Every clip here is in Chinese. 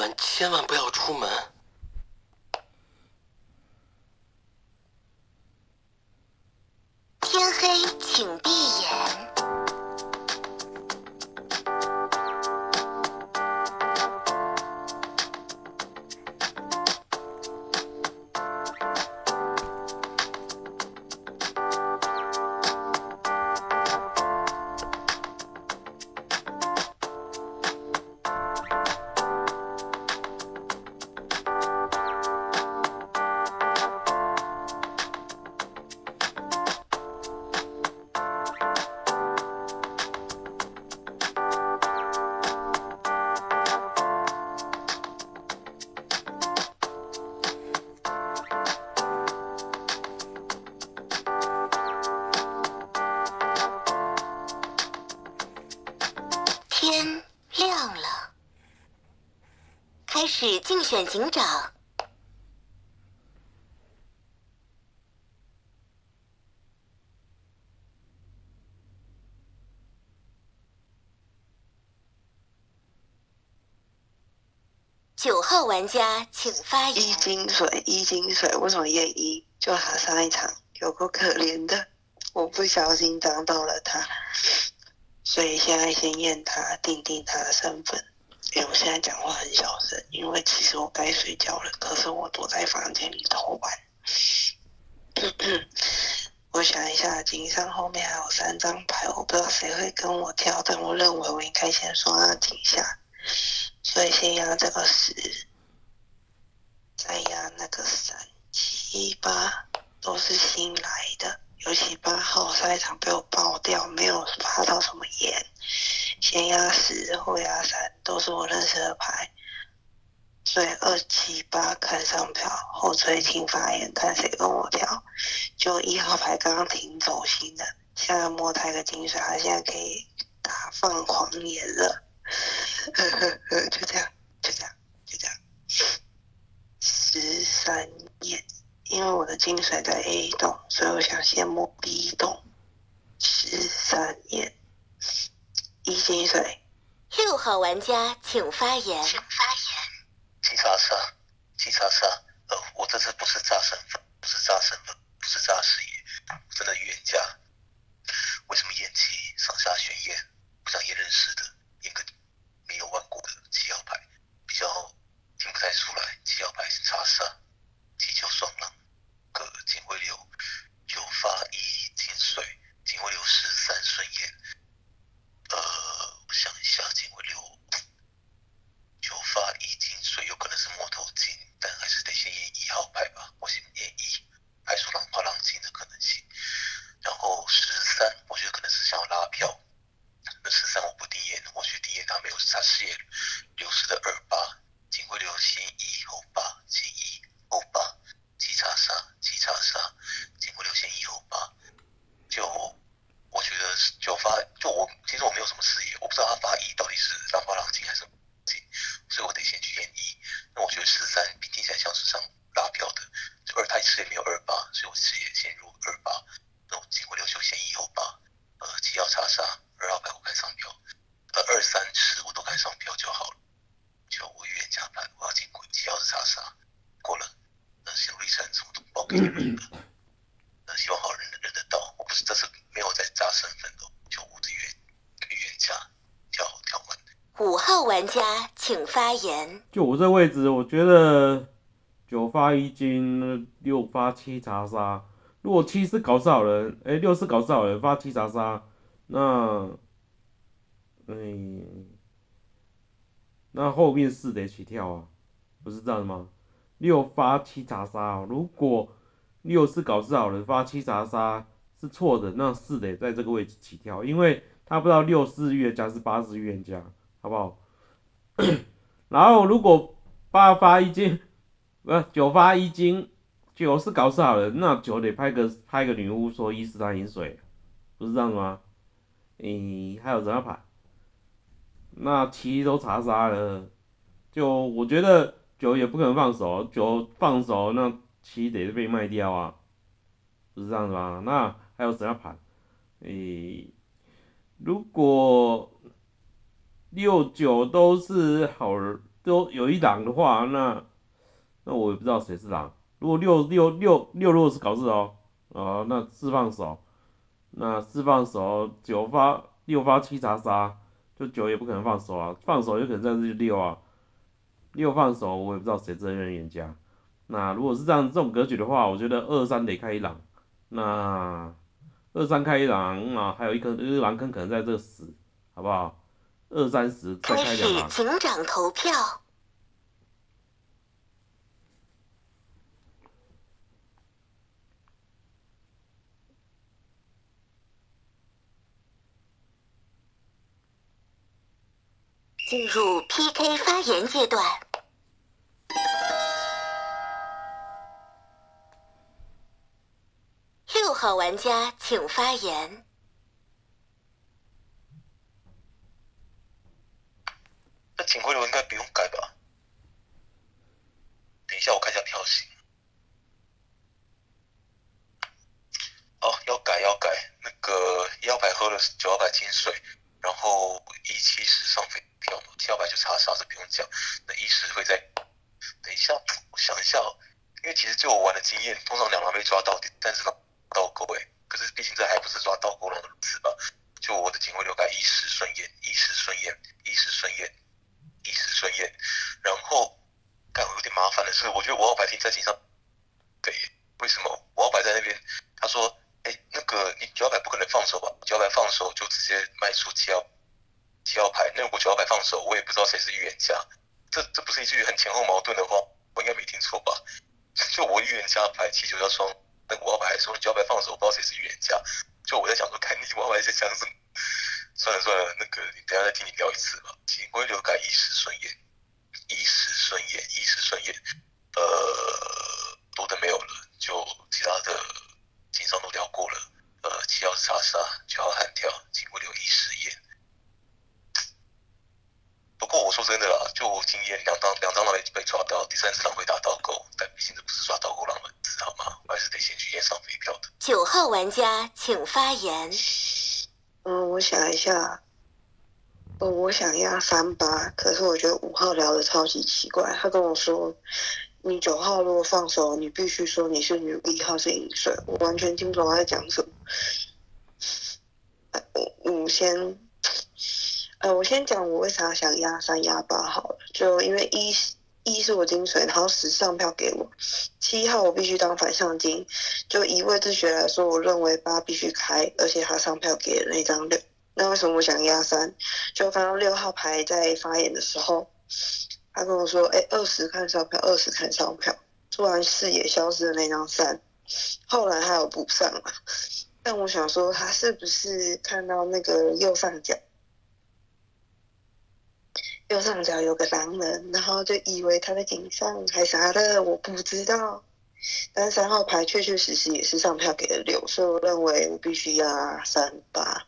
晚千万不要出门。天黑，请闭眼。竞选警长。九号玩家请发言一。金水，一金水，为什么验一？就他上一场有够可怜的，我不小心找到了他，所以现在先验他，定定他的身份。哎，我现在讲话很小声，因为其实我该睡觉了，可是我躲在房间里偷玩。我想一下，金上后面还有三张牌，我不知道谁会跟我跳，但我认为我应该先双压停下，所以先压这个十，再压那个三七八，都是新来的，尤其八号上一场被我爆掉，没有发到什么言，先压十后压三，都是我认识的牌。所以二七八看上票，后吹听发言，看谁跟我跳。就一号牌刚刚挺走心的，现在摸他一个金水，他现在可以大放狂言了。呵呵呵，就这样，就这样，就这样。十三验，因为我的金水在 A 栋，所以我想先摸 B 栋。十三验，一金水，六号玩家请发言。请发言七叉杀，七叉杀。呃，我这次不是炸身份，不是炸身份，不是炸视野，我真的预言家。为什么验七上下选验？不想验认识的，验个没有玩过的七号牌，比较听不太出来。七号牌是叉杀，七九双狼，个警徽流，九发一金水，警徽流十三顺验。呃，我想一下，警徽流。九发一金所以有可能是摸头金，但还是得先验一号牌吧。我先验一，排除狼花浪金的可能性。然后十三，我觉得可能是想要拉票。那十三我不低验，我去低验他没有他视野流失的二八，警徽流先一后八，先一后八，七叉杀，七叉杀，警徽流先一后八。就我觉得是九发，就我其实我没有什么视野，我不知道他发一到底是狼花狼金还是金。所以我得先去验一。那我觉得十三听起来像是上拉票的，就二胎视野没有二八，所以我视野先入二八。那我经过六球先一后八，呃，七号查杀，二号牌我看上票，呃，二三十我都看上票就好了。就我预言加牌，我要进轨，七号是查杀，过了。那心路历程什么都报给你们的。那希望好人认得到，我不是这次没有在炸身份的，就我的预言预言家跳跳满。五号玩家请发言。就我这位置，我觉得九发一金，六发七查杀。如果七是搞事好人，哎、六是搞事好人，发七查杀，那，嗯、那后面四得起跳啊，不是这样的吗？六发七查杀、哦，如果六是搞事好人，发七查杀是错的，那四得在这个位置起跳，因为他不知道六是预言家是八是预言家，好不好？然后如果八发一金，不 是九发一金，九是搞事好人，那九得拍个拍个女巫说一是他饮水，不是这样子吗？诶、还有怎样牌？那七都查杀了，就我觉得九也不可能放手，九放手那七得被卖掉啊，不是这样子吗？那还有怎样盘？诶、如果六九都是好人，都有一狼的话，那那我也不知道谁是狼。如果六六六六如果是搞事哦，哦，那四放手，那四放手九发六发七查杀，就九也不可能放手啊，放手有可能在是六啊，六放手我也不知道谁真任冤家。那如果是这样这种格局的话，我觉得二三得开一狼，那二三开一狼啊，还有一颗一个狼坑可能在这死，好不好？二三十再开始。警长投票。进入 PK 发言阶段。六号玩家请发言。警徽流应该不用改吧？等一下我看一下票型。哦，要改要改，那个一号牌喝了九号牌金水，然后一七十上飞票嘛，七号牌就查杀这不用讲，那一十会在，等一下我想一下哦，因为其实就我玩的经验，通常两狼被抓到，但是呢钩诶，可是毕竟这还不是抓倒钩龙的次吧？就我的警徽流改一十顺眼，一十顺眼，一十顺眼，一十顺眼，然后，干我有点麻烦的是，我觉得五号牌停在警上，对，为什么五号牌在那边？他说。哎，那个你九号牌不可能放手吧？九号牌放手就直接来出七号七号牌。那五九号牌放手，我也不知道谁是预言家。这这不是一句很前后矛盾的话，我应该没听错吧？就我预言家牌七九幺双，那五号牌说九号牌放手，我不知道谁是预言家。就我在想说，看你五号牌在想什么？算了算了，那个你等下再听你聊一次吧。请归流改一时顺眼，一时顺眼，一时顺眼。呃，多的没有了，就其他的。警上都聊过了，呃，七号是查杀，九号悍跳，警徽流一实验。不过我说真的啦，就我经验，两张两张狼被被抓到，第三只狼会打倒钩，但毕竟这不是抓倒钩狼门子，好吗？我还是得先去验上飞票的。九号玩家请发言。嗯，我想一下，呃，我想压三八，可是我觉得五号聊的超级奇怪，他跟我说。你九号如果放手，你必须说你是女，一号是银水，我完全听不懂他在讲什么。我我先，呃，我先讲我为啥想压三压八好了，就因为一一是我金水，然后十上票给我，七号我必须当反向金，就以位置学来说，我认为八必须开，而且他上票给了那张六，那为什么我想压三？就看到六号牌在发言的时候。他跟我说：“哎，二十看上票，二十看上票。”突然视野消失的那张三，后来还有补上嘛？但我想说，他是不是看到那个右上角，右上角有个狼人，然后就以为他在警上还啥的？我不知道。但三号牌确确实实也是上票给了六，所以我认为我必须压三八。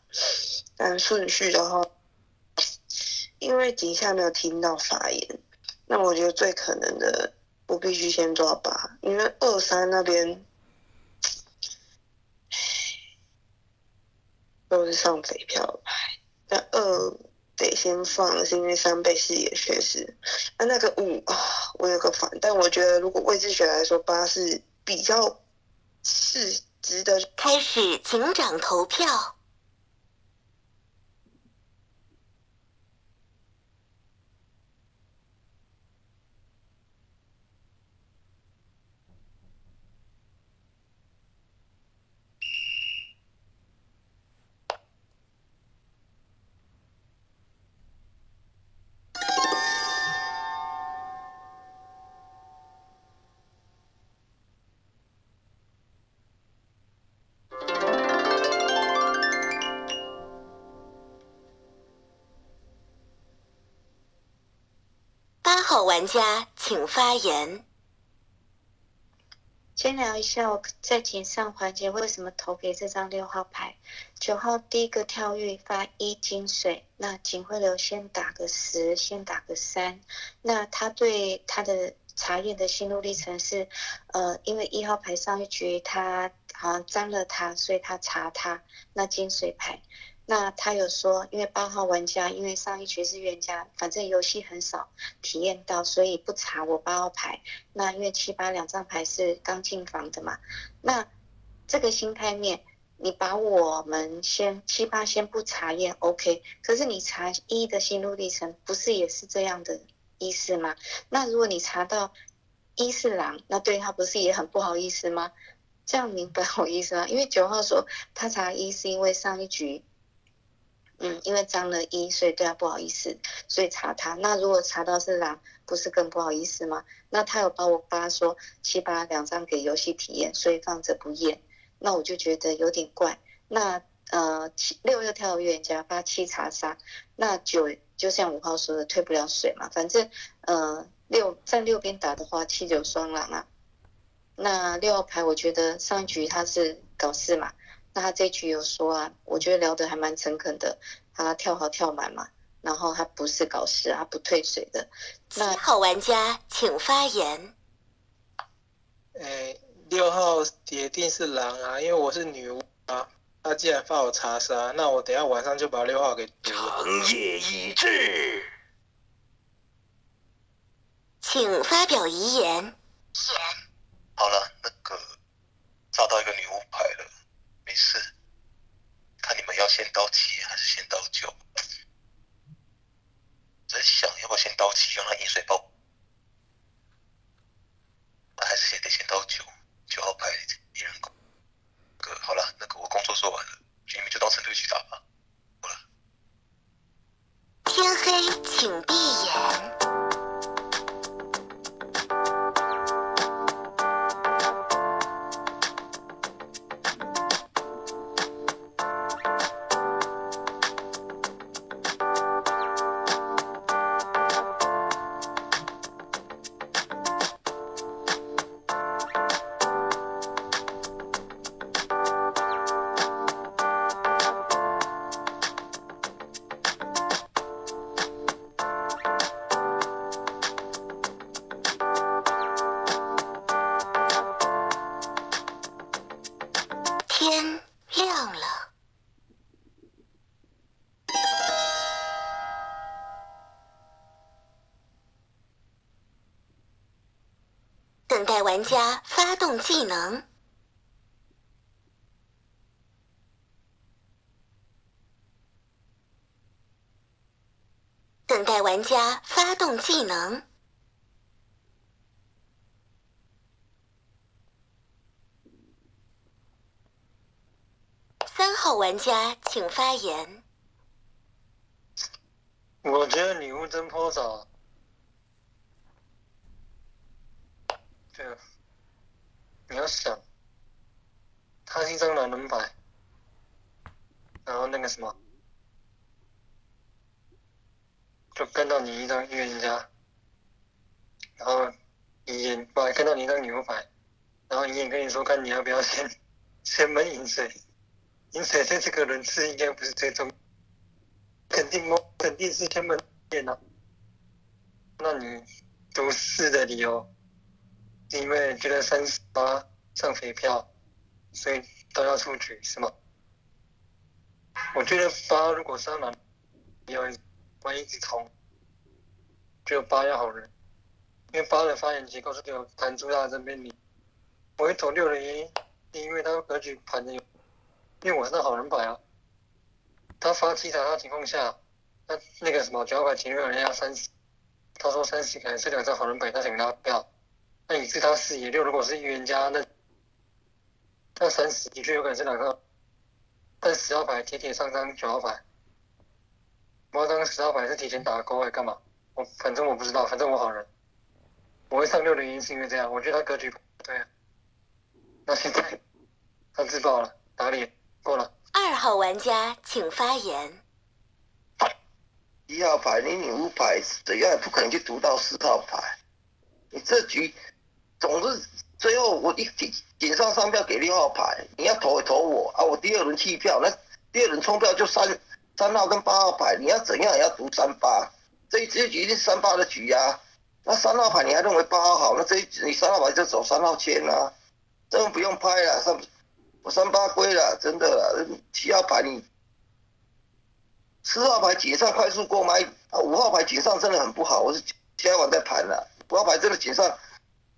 但顺序的话，因为底下没有听到发言。那我觉得最可能的，我必须先抓八，因为二三那边都是上匪票牌，那二得先放，是因为三倍视野确实。那那个五啊，我有个反，但我觉得如果位置学来说，八是比较是值得。开始警长投票。玩家请发言。先聊一下我在井上环节为什么投给这张六号牌。九号第一个跳跃发一金水，那警徽流先打个十，先打个三。那他对他的查验的心路历程是，呃，因为一号牌上一局他好像沾了他，所以他查他那金水牌。那他有说，因为八号玩家因为上一局是冤家，反正游戏很少体验到，所以不查我八号牌。那因为七八两张牌是刚进房的嘛，那这个心态面，你把我们先七八先不查验，OK。可是你查一的心路历程，不是也是这样的意思吗？那如果你查到一是狼，那对他不是也很不好意思吗？这样明白我意思吗？因为九号说他查一是因为上一局，嗯，因为张了一，所以对他不好意思，所以查他。那如果查到是狼，不是更不好意思吗？那他有把我发说七八两张给游戏体验，所以放着不验，那我就觉得有点怪。那呃七六又跳预言家，八七查杀，那九就像五号说的退不了水嘛，反正呃六站六边打的话，七九双狼啊。那六号牌，我觉得上一局他是搞事嘛，那他这局有说啊，我觉得聊得还蛮诚恳的，他跳好跳满嘛，然后他不是搞事，他不退水的。七号玩家请发言。哎，六号铁定是狼啊，因为我是女巫啊。他既然发我查杀，那我等下晚上就把六号给毒了。成业已至，请发表遗言。好了，那个找到一个女巫没事。看你们要先到七还是先到九？在想要不要先到七，让他饮水爆。还是先得先到九，九号牌一人攻。个好了，那个我工作做完了，你们就当成对局打吧。好了。天黑请闭眼。玩家发动技能。等待玩家发动技能。三号玩家请发言。我觉得女巫真颇早。对啊，你要想，他是一张狼人牌，然后那个什么，就跟到你一张预言家，然后一眼不还跟到你一张女巫牌，然后一眼跟你说看你要不要先先门饮水，饮水在这个轮次应该不是最重，肯定我肯定是先门电脑，那你读四的理由？是因为觉得三十八上肥票，所以都要出局是吗？我觉得八如果上篮，要万一直冲，只有八要好人，因为八的发言结构是有弹出他的正面里。我会投六的原因，是因为他格局盘的有，因为我是好人牌啊。他发七查杀情况下，那那个什么九号牌前面有人家三十，他说三十可能是两张好人牌，他想拉票。那你是他四野六，如果是预言家，那那三十的确有可能是两个，但十号牌铁铁上张九号牌，我张十号牌是提前打勾还干嘛？我反正我不知道，反正我好人，我会上六的原因是因为这样，我觉得他格局不对啊。那现在他自爆了，打脸过了。二号玩家请发言。一号牌你女巫牌怎样也不可能去读到四号牌，你这局。总之，最后我一顶顶上三票给六号牌，你要投也投我啊！我第二轮弃票，那第二轮冲票就三三号跟八号牌，你要怎样也要读三八，这一这局一定是三八的局啊！那三号牌你还认为八号好，那这一你三号牌就走三号签啊，这种不用拍了，三我三八归了，真的了，七号牌你四号牌井上快速过麦，啊五号牌井上真的很不好，我是现在玩在盘了，五号牌真的井上，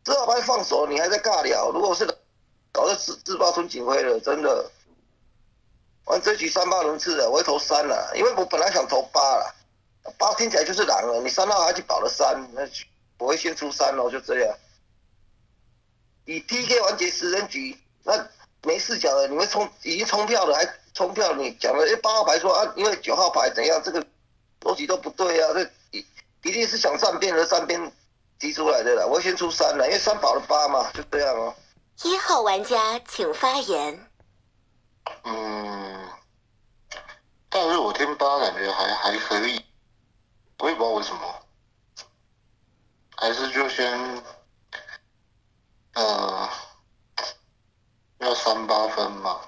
四号牌放手你还在尬聊，如果是早就自自爆村警徽了，真的。玩这局三八轮次的，我会投三了，因为我本来想投八了，八听起来就是狼了，你三号还去保了三，那我会先出三咯，就这样。以 TK 完结十人局，那没事讲了，你们冲已经冲票了，还冲票，你讲了，哎八号牌说啊，因为九号牌怎样，这个逻辑都不对啊，这一一定是想站边而站边提出来的啦，我先出三了，因为三保了八嘛，就这样哦。一号玩家请发言。嗯，但是我听八感觉还还可以，我也不知道为什么，还是就先，呃，要三八分嘛，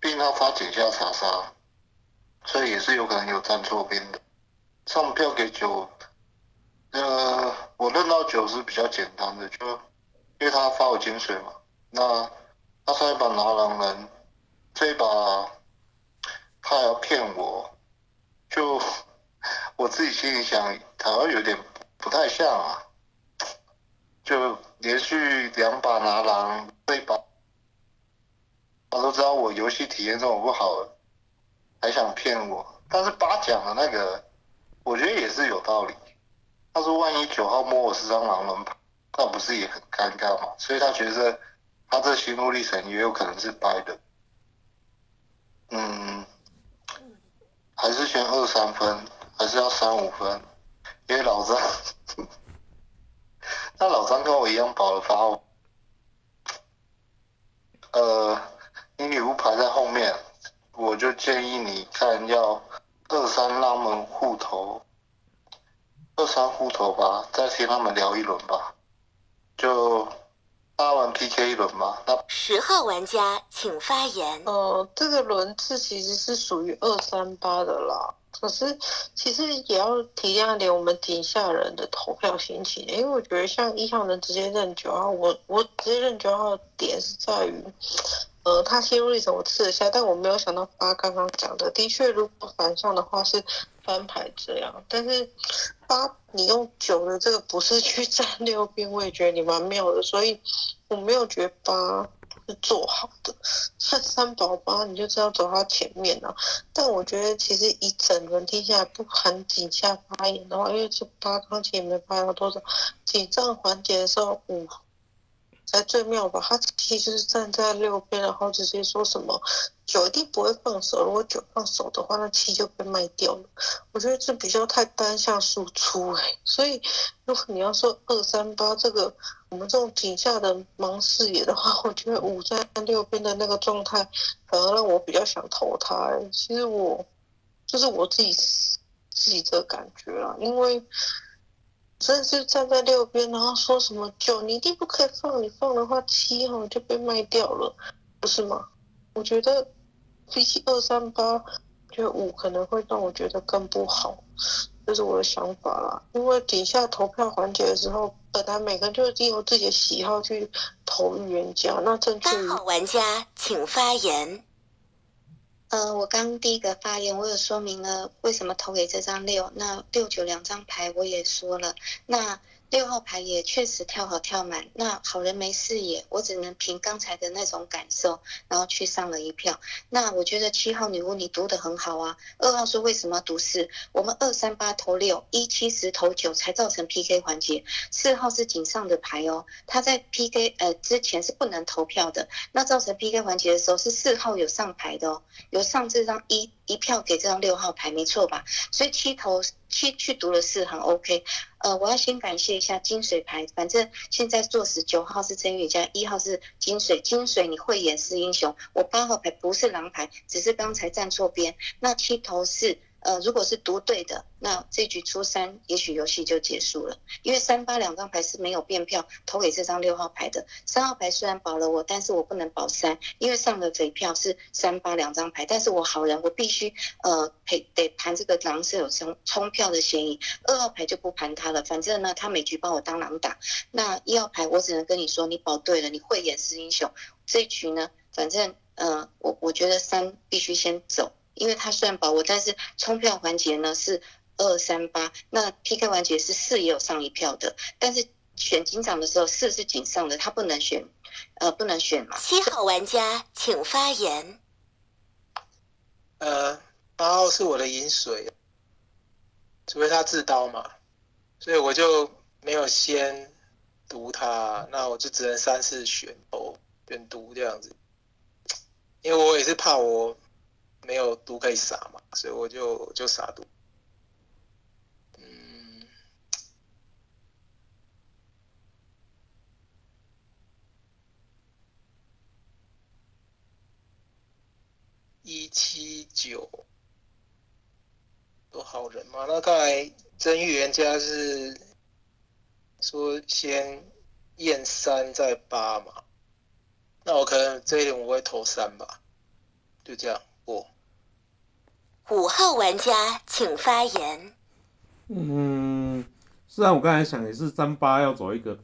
毕竟他发井下查杀，所以也是有可能有站错边的。上票给九，呃，我认到九是比较简单的，就因为他发我金水嘛，那他上一把拿狼人。这一把他要骗我，就我自己心里想，好像有点不太像啊。就连续两把拿狼，这一把他都知道我游戏体验这么不好，还想骗我。但是八奖的那个，我觉得也是有道理。他说万一九号摸我是张狼人牌，那不是也很尴尬吗？所以他觉得他这心路历程也有可能是掰的。嗯，还是选二三分，还是要三五分？因为老张，那老张跟我一样保了发我。呃，你女巫排在后面，我就建议你看要二三拉门互投，二三户头吧，再听他们聊一轮吧，就。发完 PK 一轮吧？那十号玩家请发言。呃，这个轮次其实是属于二三八的啦，可是其实也要体谅一点我们底下人的投票心情，因为我觉得像一号能直接认九号，我我直接认九号的点是在于，呃，他先入一层我吃得下，但我没有想到八刚刚讲的，的确如果反向的话是翻牌这样，但是八你用九的这个不是去占 六边，我也觉得你蛮妙的，所以。我没有觉得八是做好的，看三宝八你就知道走到前面了。但我觉得其实一整轮听下来，不含几下发言的话，因为这八刚其实也没发到多少。紧张环节的时候五才最妙吧？他其实是站在六边，然后直接说什么九一定不会放手，如果九放手的话，那七就被卖掉了。我觉得这比较太单向输出哎，所以如果你要说二三八这个。我们这种井下的盲视野的话，我觉得五在六边的那个状态，反而让我比较想投他。其实我就是我自己自己的感觉啦，因为真的是站在六边，然后说什么九你一定不可以放，你放的话七号就被卖掉了，不是吗？我觉得比起二三八，觉得五可能会让我觉得更不好。这是我的想法啦，因为底下投票环节的时候，本来每个人就已经有自己的喜好去投预言家，那正确。八号玩家请发言。呃，我刚第一个发言，我有说明了为什么投给这张六，那六九两张牌我也说了，那。六号牌也确实跳好跳满，那好人没视野，我只能凭刚才的那种感受，然后去上了一票。那我觉得七号女巫你读的很好啊。二号说为什么要读四？我们二三八投六，一七十投九才造成 PK 环节。四号是井上的牌哦，他在 PK 呃之前是不能投票的，那造成 PK 环节的时候是四号有上牌的哦，有上这张一一票给这张六号牌，没错吧？所以七头七去读了四行 OK。呃，我要先感谢一下金水牌，反正现在坐实九号是真预言家，一号是金水，金水你会演是英雄，我八号牌不是狼牌，只是刚才站错边，那七头四。呃，如果是读对的，那这局出三，也许游戏就结束了。因为三八两张牌是没有变票，投给这张六号牌的。三号牌虽然保了我，但是我不能保三，因为上的贼票是三八两张牌，但是我好人，我必须呃赔得盘这个狼是有冲冲票的嫌疑。二号牌就不盘他了，反正呢他每局帮我当狼打。那一号牌我只能跟你说，你保对了，你会演是英雄。这局呢，反正呃我我觉得三必须先走。因为它算保我，但是冲票环节呢是二三八，那 PK 环节是四也有上一票的，但是选警长的时候四是警上的，他不能选，呃，不能选嘛。七号玩家请发言。呃，八号是我的饮水，除非他自刀嘛，所以我就没有先读他，那我就只能三次选哦选读这样子，因为我也是怕我没有毒可以撒嘛，所以我就就撒毒。嗯，一七九都好人嘛？那刚才真预言家是说先验三再八嘛？那我可能这一点我会投三吧，就这样过。五号玩家请发言。嗯，虽然我刚才想也是三八要走一个，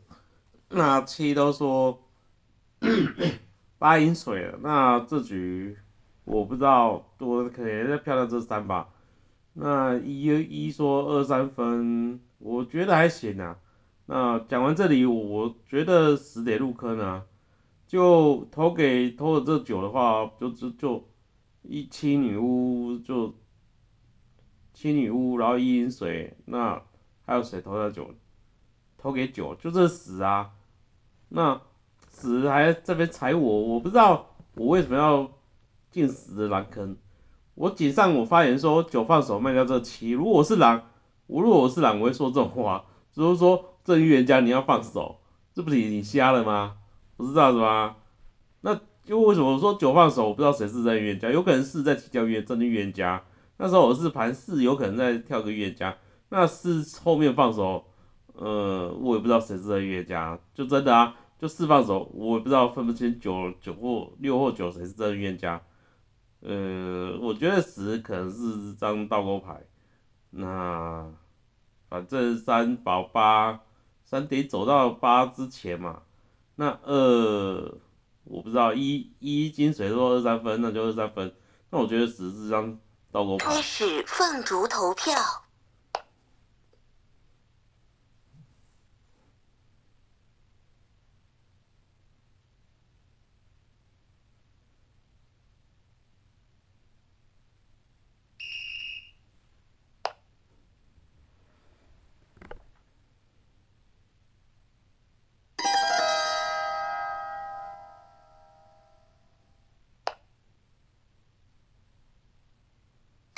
那七都说八赢水了，那这局我不知道，我可能在漂亮这三吧。那一一说二三分，我觉得还行啊。那讲完这里，我觉得十得入坑啊，就投给投了这九的话，就就就一七女巫就七女巫，然后一饮水，那还有谁投到九？投给九，就这死啊。那死还这边踩我，我不知道我为什么要进死的狼坑。我井上我发言说九放手卖掉这七，如果我是狼，我如果我是狼，我会说这种话，只是说这预言家你要放手，这不是你瞎了吗？不是这样子吗就为什么说九放手？我不知道谁是正预言家，有可能是在提交预言真的预言家。那时候我是盘四，有可能在跳个预言家，那是后面放手，呃，我也不知道谁是正预言家，就真的啊，就四放手，我也不知道分不清九九或六或九谁是真预言家。呃，我觉得十可能是张倒钩牌，那反正三保八，三得走到八之前嘛。那二我不知道一一金水说二三分，那就二三分。那我觉得十四张倒钩牌。开始凤竹投票。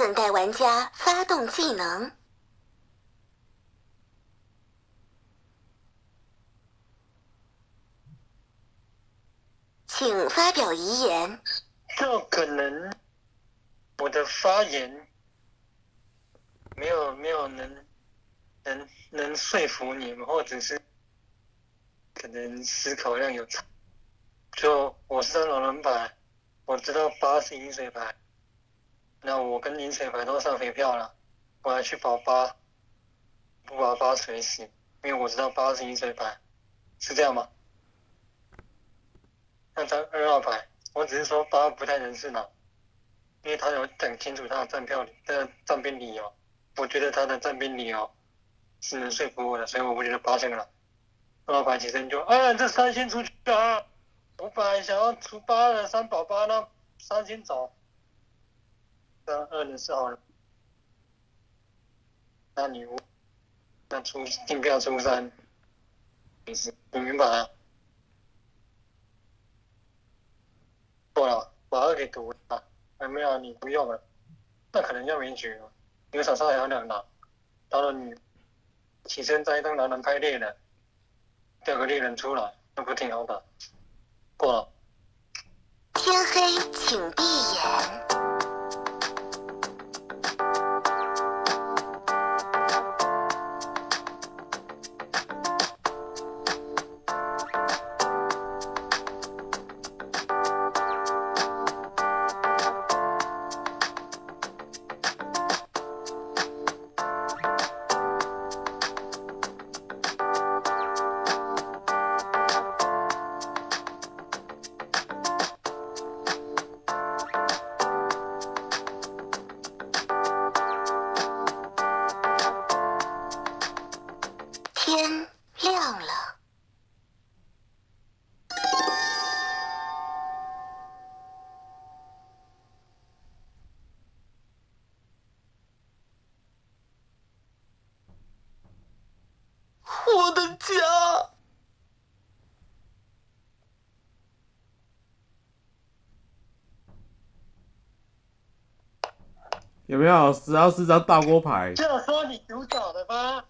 等待玩家发动技能。请发表遗言。就可能我的发言没有没有能能能说服你们，或者是可能思考量有差。就我是张狼人牌，我知道八是饮水牌，那我跟饮水牌都上肥票了，我还去保八，不保八谁死，因为我知道八是饮水牌，是这样吗？那张二号牌，我只是说八不太能是狼，因为他有讲清楚他的站票的站边理由，我觉得他的站边理由是能说服我的，所以我不觉得八是个狼。二号牌起身就，哎，这三星出去啊！我本来想要出八的三保八，那三星走，三二的是好人，那女巫，那出定票出三，你是，你明白啊？过了，把二给读了，还没有你不用了，那可能要没局了，因为手上还有两狼，到了你起身在一张狼人开猎人，调个猎人出来，那不挺好的？过了。天黑请闭眼。有没有十号是张大锅牌？就说你主角的吗。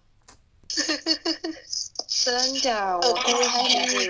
真的，我开始